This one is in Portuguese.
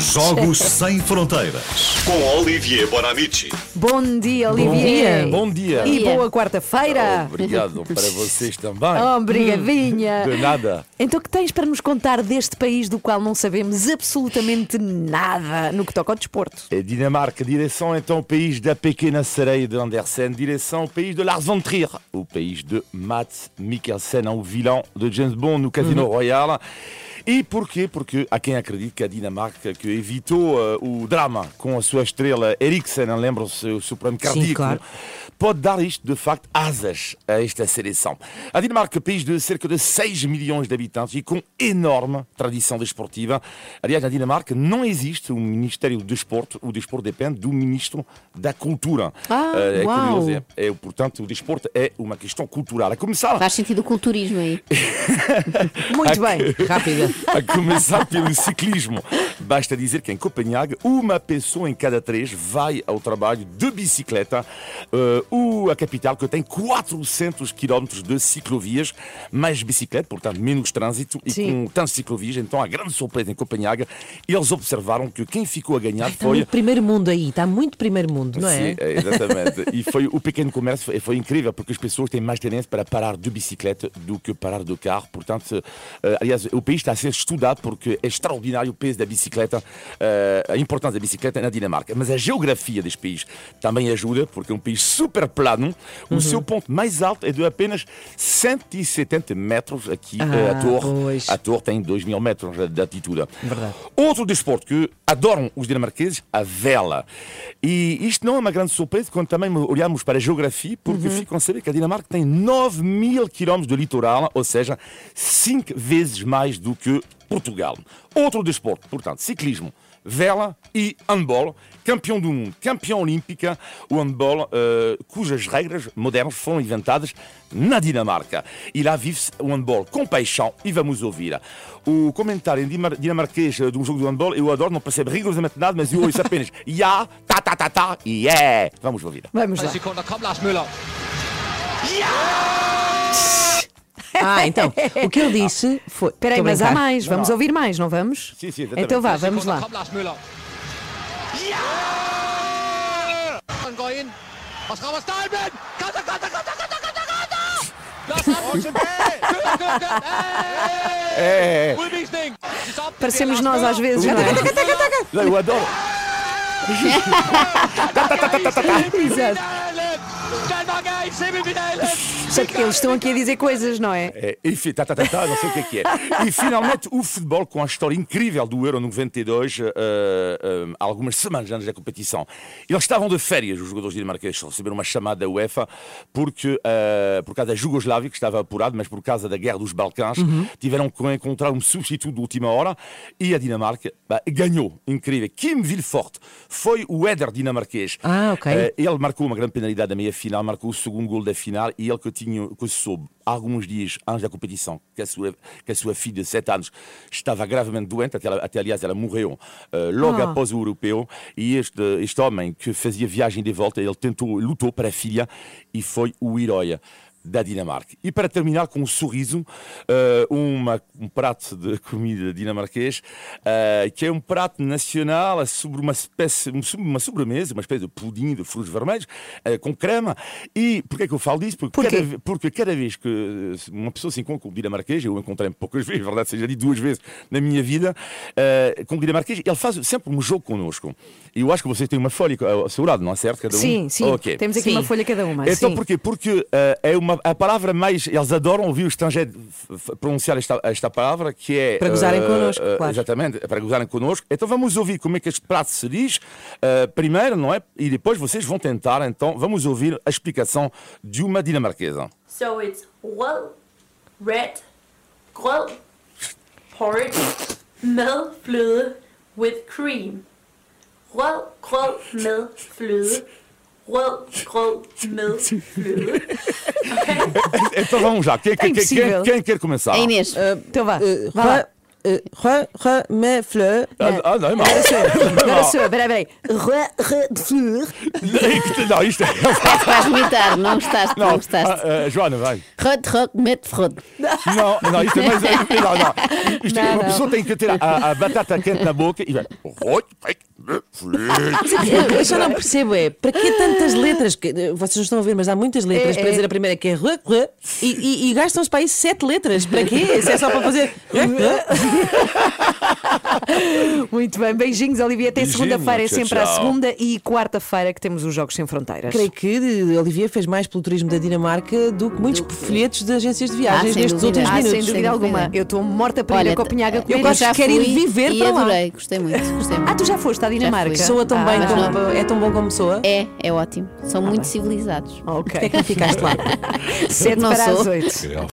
Jogos Sem Fronteiras. Com Olivier Bonamici. Bom dia, Olivier. Bom dia. E boa quarta-feira. Obrigado para vocês também. Obrigadinha. De nada. Então, o que tens para nos contar deste país do qual não sabemos absolutamente nada no que toca ao desporto? É Dinamarca, direção então ao país da pequena sereia de Andersen, direção ao país de Lars von Trier, o país de Matt Mikkelsen, o vilão de James Bond no Casino Royale. E porquê? Porque há quem acredite que a Dinamarca, que evitou uh, o drama com a sua estrela Eriksen, lembram-se o supremo cardíaco, claro. pode dar isto de facto asas a esta seleção. A Dinamarca, país de cerca de 6 milhões de habitantes e com enorme tradição desportiva. Aliás, na Dinamarca não existe um Ministério do Desporto, o desporto depende do Ministro da Cultura. Ah, Uh, é uau. curioso, é, é, portanto, o desporto é uma questão cultural. A começar Faz sentido o culturismo aí. Muito bem. Rápida. a começar pelo ciclismo. Basta dizer que em Copenhague, uma pessoa em cada três vai ao trabalho de bicicleta. Uh, a capital que tem 400 quilómetros de ciclovias, mais bicicleta, portanto menos trânsito e Sim. com tantas ciclovias. Então, a grande surpresa em Copenhague, eles observaram que quem ficou a ganhar Está foi muito primeiro mundo aí, está muito primeiro mundo, não é? Sim, é, exatamente. e foi o pequeno comércio foi, foi incrível porque as pessoas têm mais tendência para parar de bicicleta do que parar de carro. Portanto, eh, aliás, o país está a ser estudado porque é extraordinário o peso da bicicleta, eh, a importância da bicicleta na Dinamarca. Mas a geografia deste país também ajuda porque é um país super plano. O seu ponto mais alto é de apenas 170 metros aqui Ah, torre. pois. A torre tem 2 mil metros de- de altitude. Verdade. Outro desporto que adoram os dinamarqueses, a vela. E isto não é uma grande surpresa quando também olhamos para a geografia, porque ficam a saber que a Dinamarca tem 9 mil quilómetros de litoral, ou seja, 5 vezes mais do que Portugal. Outro desporto, portanto, ciclismo. Vela e handball, campeão do mundo, campeão olímpica, o handball, eh, cujas regras modernas foram inventadas na Dinamarca. E lá vive-se o handball com paixão e vamos ouvir. O comentário em dinamar- dinamarquês eh, de um jogo de handball, eu adoro, não percebo rigorosamente nada, mas eu ouço apenas tá, tá, tá, tá e yeah. Vamos ouvir. Vamos lá. Møller. Ah, então, o que eu disse foi. Espera aí, Estou a mas há mais. Vamos Não. ouvir mais, não vamos? Sim, sim, exatamente. Então vá, vamos lá. É. Parecemos nós às vezes, não é. Eu adoro. Exato. Semifinalen. Só que eles estão aqui a dizer coisas, não é? É, enfim, tá, tá, tá, tá, não sei o que é que é. E finalmente o futebol com a história incrível do Euro 92, eh, eh, há algumas semanas antes da competição. Eles estavam de férias, os jogadores dinamarqueses, receberam uma chamada da UEFA porque, eh, por causa da Jugoslávia, que estava apurado, mas por causa da guerra dos Balcãs, tiveram que encontrar um substituto de última hora e a Dinamarca bah, ganhou. Incrível. Kim Vilfort foi o header dinamarquês. Ah, ok. Eh, ele marcou uma grande penalidade da meia final, marcou o segundo gol da final e ele que tinha que soube alguns dias antes da competição que a sua, que a sua filha de 7 anos estava gravemente doente, até, até aliás ela morreu eh, logo Ah. após o europeu. E este, este homem que fazia viagem de volta, ele tentou, lutou para a filha e foi o herói da Dinamarca. E para terminar com um sorriso, eh, uma, um prato de comida dinamarquês, eh, que é um prato nacional sobre uma espécie, um uma sobremesa, uma espécie de pudim de frutos vermelhos, eh, com crema. E porquê que eu falo disso? Porque, Porquê? cada, porque cada vez que eh, uma pessoa se encontra com um dinamarquês, eu encontrei poucas vezes, verdade seja dito duas vezes na minha vida, eh, com um dinamarquês, ele faz sempre um jogo connosco. E eu acho que vocês têm uma folha lado, não é certo? Cada um? Sim, sim. Ok. Temos aqui Sim. uma folha cada uma. Então sim. porquê? Porque eh, é uma, a palavra mais. Eles adoram ouvir o estrangeiro pronunciar esta, esta palavra, que é. Para gozarem eh, connosco, eh, claro. Exatamente, para gozarem connosco. Então vamos ouvir como é que este prato se diz, eh, primeiro, não é? E depois vocês vão tentar, então, vamos ouvir a explicação de uma dinamarquesa. So it's rød, red, grød, porridge, med fløde with cream. Rød grød med fløde. Rød grød med fløde. Então vamos lá, quem, quem, quem, quem, quem quer começar? A Inês. Então vá. Eh, vá lá. eh, re, re, me, fleur. Ah, ah, não, é mau. Agora sou eu, peraí, peraí. Re, re, de fleur. Não, isto é. Vais imitar, não gostaste, não, Não, gostaste. ah, ah, Joana, vai. Rod, rod, mete frod. Não, não, isto é mais. Não, não. Isto é, Não, uma não. pessoa tem que ter a, a batata quente na boca e vai. Eu, eu só não percebo, é para que tantas letras? Que, eh, vocês não estão a ver, mas há muitas letras É, para é. dizer a primeira que é e, e, e gastam-se para aí sete letras. Para quê? Se é só para fazer. Muito bem, beijinhos, Olivia. Até segunda-feira, é tchau, sempre à tchau. segunda e quarta-feira que temos os Jogos Sem Fronteiras. Creio que Olivier fez mais pelo turismo da Dinamarca do que muitos folhetos de agências de viagens Ah, nestes últimos Ah, minutos. sem dúvida alguma. Eu estou morta para ir Olha, a Copenhaga eu gosto de querer ir viver e para lá. adorei, gostei muito, gostei muito. Ah, tu já foste à Dinamarca? Soa tão Ah, bem como. não. É tão bom como soa. É, é ótimo. São muito civilizados. Ok. Porquê é que não ficaste lá? Sete para as oito.